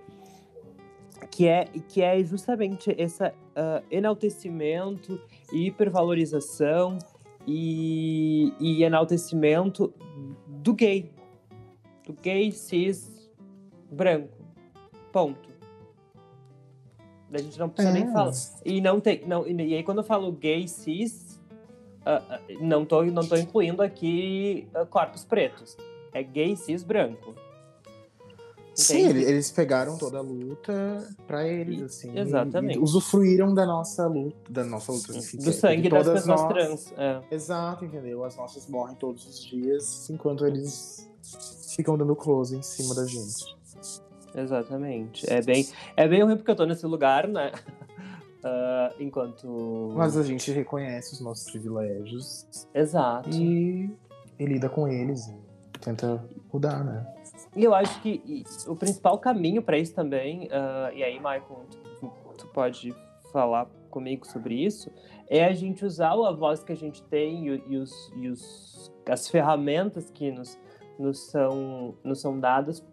que é que é justamente esse uh, enaltecimento e hipervalorização e, e enaltecimento do gay, do gay cis branco, ponto. A gente não precisa é. nem falar. E não tem, não, e aí quando eu falo gay cis Uh, não estou não tô incluindo aqui uh, corpos pretos. É gay cis branco. Sim, eles pegaram toda a luta para eles, assim. Exatamente. E, e usufruíram da nossa luta, da nossa luta, enfim, Do sangue das pessoas nós... trans. É. Exato, entendeu? As nossas morrem todos os dias, enquanto eles ficam dando close em cima da gente. Exatamente. É bem, é bem ruim porque eu tô nesse lugar, né? Uh, enquanto. Mas a gente reconhece os nossos privilégios. Exato. E, e lida com eles e tenta mudar, né? E eu acho que o principal caminho para isso também, uh, e aí, Michael, tu, tu, pode falar comigo sobre isso, é a gente usar a voz que a gente tem e, e, os, e os, as ferramentas que nos, nos, são, nos são dadas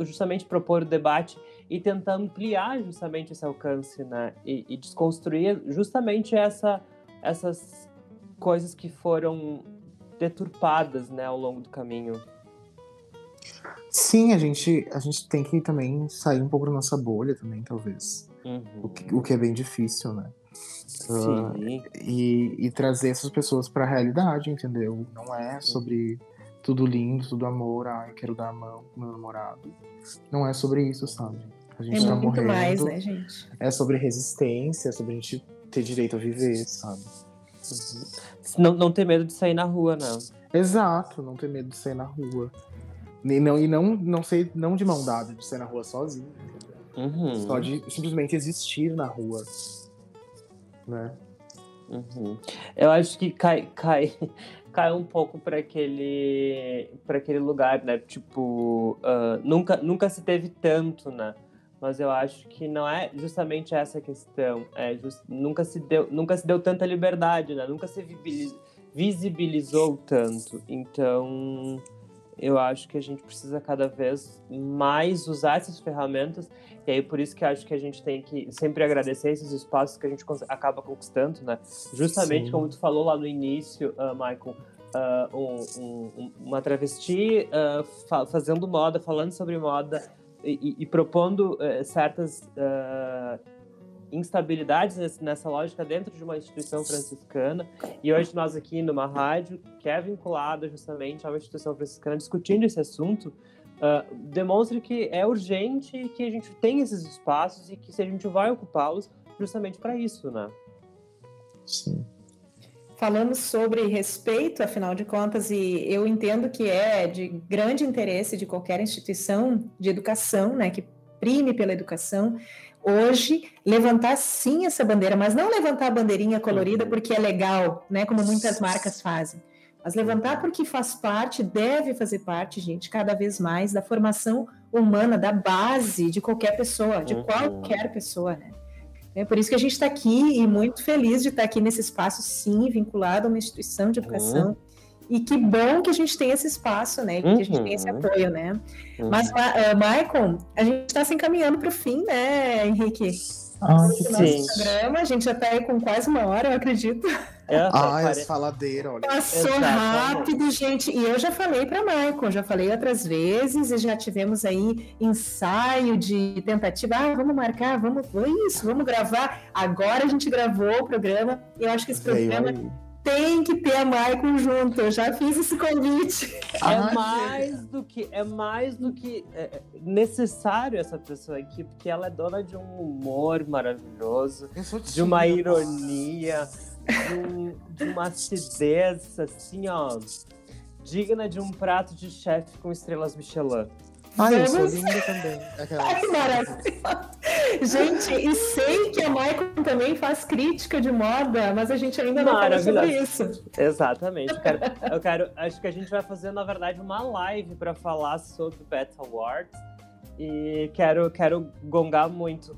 justamente propor o debate e tentar ampliar justamente esse alcance, né? E, e desconstruir justamente essa, essas coisas que foram deturpadas, né, ao longo do caminho. Sim, a gente, a gente tem que também sair um pouco da nossa bolha também, talvez. Uhum. O, que, o que é bem difícil, né? Sim. Uh, e, e trazer essas pessoas para a realidade, entendeu? Não é sobre tudo lindo, tudo amor, ai, quero dar a mão pro meu namorado. Não é sobre isso, sabe? A gente é tá muito morrendo. mais, né, gente? É sobre resistência, é sobre a gente ter direito a viver, sabe? Uhum. Não, não ter medo de sair na rua, não. Exato, não ter medo de sair na rua. E não, e não, não ser não de mão dada, de sair na rua sozinho. Uhum. Só de simplesmente existir na rua. Né? Uhum. Eu acho que cai, cai, cai um pouco para aquele para aquele lugar, né? Tipo, uh, nunca, nunca se teve tanto, né? mas eu acho que não é justamente essa questão. É just, nunca, se deu, nunca se deu tanta liberdade, né? Nunca se visibilizou tanto. Então, eu acho que a gente precisa cada vez mais usar essas ferramentas e aí por isso que acho que a gente tem que sempre agradecer esses espaços que a gente acaba conquistando, né? Justamente Sim. como tu falou lá no início, uh, Michael, uh, um, um, uma travesti uh, fa fazendo moda, falando sobre moda e, e propondo uh, certas instabilidades nessa lógica dentro de uma instituição franciscana. E hoje nós aqui numa rádio que é vinculada justamente a uma instituição franciscana discutindo esse assunto, uh, demonstra que é urgente que a gente tenha esses espaços e que se a gente vai ocupá-los justamente para isso, né? Sim. Falamos sobre respeito, afinal de contas, e eu entendo que é de grande interesse de qualquer instituição de educação, né, que prime pela educação, hoje levantar sim essa bandeira, mas não levantar a bandeirinha colorida uhum. porque é legal, né, como muitas marcas fazem mas levantar porque faz parte, deve fazer parte, gente, cada vez mais da formação humana, da base de qualquer pessoa, de uhum. qualquer pessoa, né? É por isso que a gente está aqui e muito feliz de estar tá aqui nesse espaço, sim, vinculado a uma instituição de educação. Uhum. E que bom que a gente tem esse espaço, né? Que uhum. a gente tem esse uhum. apoio, né? Uhum. Mas, uh, Michael, a gente está se encaminhando para o fim, né, Henrique? Ah, sim. programa, a gente já está aí com quase uma hora, eu acredito. É, ah, pare... as faladeiras, olha. Passou rápido, gente. E eu já falei para Michael, já falei outras vezes, e já tivemos aí ensaio de tentativa. Ah, vamos marcar, vamos, foi isso, vamos gravar. Agora a gente gravou o programa. E eu acho que esse Veio programa. Aí. Tem que ter a Michael junto. Eu já fiz esse convite. É mais do que é mais do que é, é necessário essa pessoa aqui, porque ela é dona de um humor maravilhoso, de uma ironia de, um, de uma acidez, assim, ó, digna de um prato de chefe com estrelas Michelin. Ai, eu sou linda também. Ai, que maravilha. Gente, e sei que a Michael também faz crítica de moda, mas a gente ainda não falou sobre isso. Exatamente. Eu quero, eu quero, acho que a gente vai fazer, na verdade, uma live para falar sobre o Beta Awards. E quero, quero gongar muito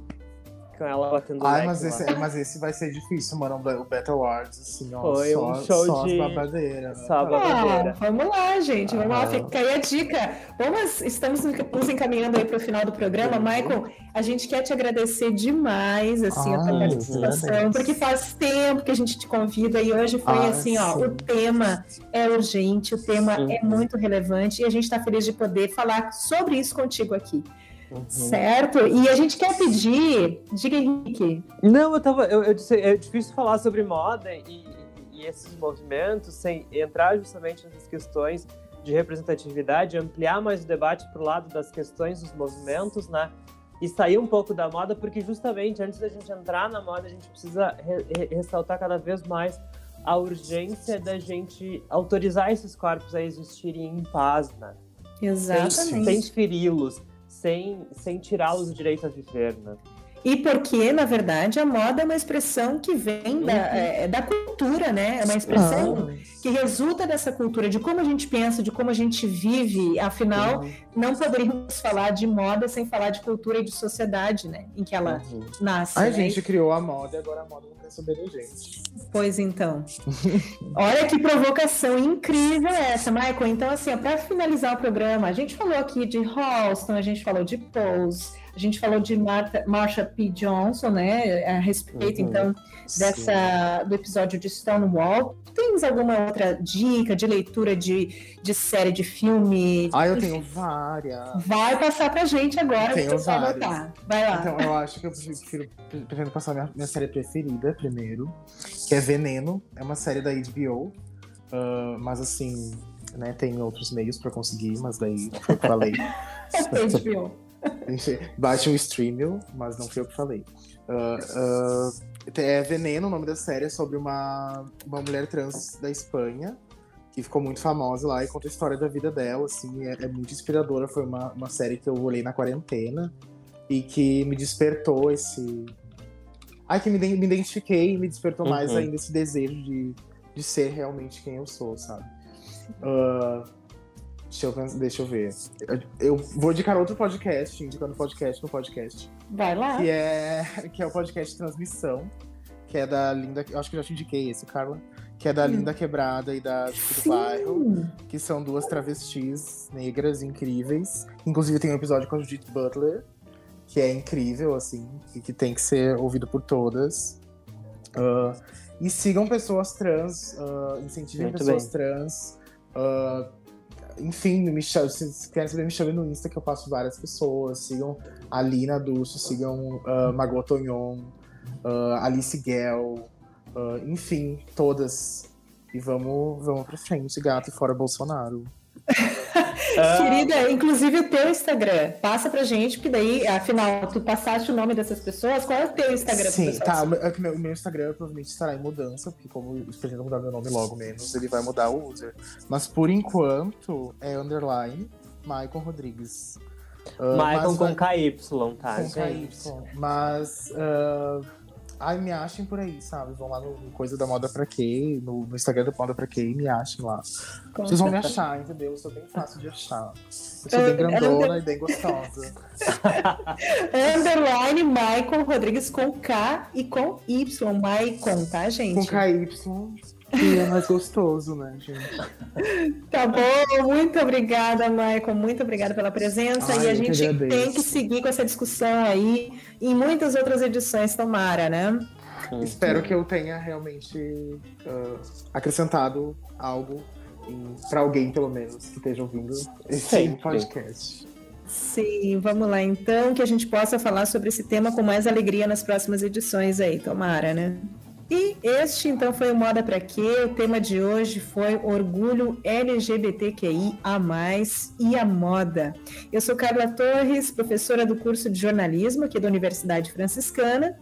com ela batendo Ai, mas esse, mas esse vai ser difícil, mano. O Battle Awards, assim, ó. Foi só, um show só de. babadeira. Só ah, babadeira. vamos lá, gente. Vamos ah. lá, fica aí a dica. Vamos, estamos nos encaminhando aí para o final do programa. Uhum. Michael, a gente quer te agradecer demais, assim, a tua participação, porque faz tempo que a gente te convida e hoje foi ah, assim, ó, sim. o tema é urgente, o tema uhum. é muito relevante e a gente está feliz de poder falar sobre isso contigo aqui. Uhum. Certo? E a gente quer pedir. Diga, Henrique. Não, eu tava. Eu, eu disse, é difícil falar sobre moda e, e esses movimentos sem entrar justamente nessas questões de representatividade, ampliar mais o debate para o lado das questões dos movimentos, né? E sair um pouco da moda, porque justamente antes da gente entrar na moda, a gente precisa re ressaltar cada vez mais a urgência da gente autorizar esses corpos a existirem em paz, né? Exatamente. Sem, sem feri-los sem, sem tirá-los o direito a viver, né? E porque, na verdade, a moda é uma expressão que vem da, uhum. é, da cultura, né? É uma expressão ah. que resulta dessa cultura, de como a gente pensa, de como a gente vive. Afinal, uhum. não poderíamos falar de moda sem falar de cultura e de sociedade, né? Em que ela uhum. nasce. A né? gente criou a moda e agora a moda não quer saber da gente. Pois então. Olha que provocação incrível essa, Michael. Então, assim, para finalizar o programa, a gente falou aqui de Halston, a gente falou de Pose a gente falou de Martha, Marsha P. Johnson, né, a respeito, uhum. então, dessa, do episódio de Stonewall. Tens alguma outra dica de leitura de, de série, de filme? Ah, eu tenho várias. Vai passar pra gente agora, tenho várias. Vai, vai lá. Então, eu acho que eu prefiro, prefiro passar minha, minha série preferida primeiro, que é Veneno. É uma série da HBO, uh, mas assim, né, tem outros meios pra conseguir, mas daí foi que eu falei. HBO. Baixe um streaming, mas não foi eu que falei. Uh, uh, é Veneno, o nome da série, é sobre uma, uma mulher trans da Espanha, que ficou muito famosa lá e conta a história da vida dela, assim, é, é muito inspiradora. Foi uma, uma série que eu olhei na quarentena e que me despertou esse. Ai, que me, me identifiquei e me despertou uhum. mais ainda esse desejo de, de ser realmente quem eu sou, sabe? Uh, Deixa eu, deixa eu ver. Eu, eu vou indicar outro podcast, indicando podcast no podcast. Vai lá. Que é, que é o podcast Transmissão, que é da Linda. Eu acho que eu já te indiquei esse, Carla. que é da Linda Quebrada e da Chico do Bairro, que são duas travestis negras incríveis. Inclusive tem um episódio com a Judith Butler, que é incrível, assim, e que tem que ser ouvido por todas. Uh, e sigam pessoas trans, uh, incentivem Muito pessoas bem. trans. uh, enfim, me chame, se querem saber, me chamem no Insta que eu passo várias pessoas. Sigam a Lina Dulce, sigam uh, Margot Tonhon, uh, Alice Guel, uh, enfim, todas. E vamos, vamos pra frente, gato, e fora Bolsonaro. Ah, Querida, inclusive o teu Instagram, passa pra gente, porque daí, afinal, tu passaste o nome dessas pessoas, qual é o teu Instagram? Sim, tá. O meu, é meu- o meu Instagram provavelmente estará em mudança, porque como eu pretendo mudar meu nome logo menos, ele vai mudar o user. Mas por enquanto é underline Maicon Rodrigues. Uh, Michael com vai- KY, tá, com gente? KY. Mas. uh, ai, me achem por aí, sabe? Vão lá no, no Coisa da Moda Pra Quê, no, no Instagram da Moda Pra Quê e me achem lá. Vocês vão me achar, entendeu? Eu sou bem fácil de achar. Eu sou bem grandona e bem gostosa. Underline Maicon Rodrigues com K e com Y, Maicon, tá, gente? Com KY, que é mais gostoso, né, gente? Tá bom, muito obrigada, Maicon, muito obrigada pela presença. Ai, e a gente agradeço. tem que seguir com essa discussão aí em muitas outras edições, tomara, né? Espero que eu tenha realmente ah, acrescentado algo pra alguém, pelo menos, que esteja ouvindo esse Sempre. podcast. Sim, vamos lá então, que a gente possa falar sobre esse tema com mais alegria nas próximas edições aí, tomara, né? E este então foi o Moda Pra Quê? O tema de hoje foi Orgulho LGBTQI a mais e a moda. Eu sou Carla Torres, professora do curso de jornalismo aqui da Universidade Franciscana.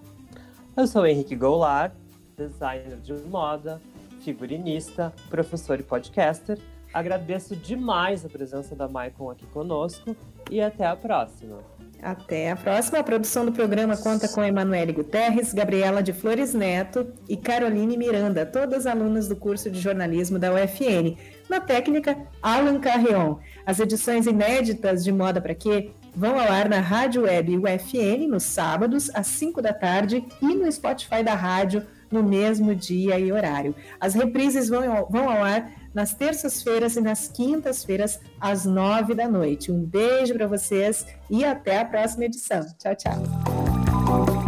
Eu sou Henrique Goulart, designer de moda, figurinista, professor e podcaster. Agradeço demais a presença da Maicon aqui conosco e até a próxima. Até a próxima. A produção do programa conta com Emanuele Guterres, Gabriela de Flores Neto e Caroline Miranda, todas alunas do curso de jornalismo da UFN. Na técnica, Alan Carreon. As edições inéditas de Moda Pra Quê vão ao ar na Rádio Web UFN nos sábados, às 5 da tarde, e no Spotify da rádio no mesmo dia e horário. As reprises vão ao, vão ao ar nas terças-feiras e nas quintas-feiras, às nove da noite. Um beijo para vocês e até a próxima edição. Tchau, tchau.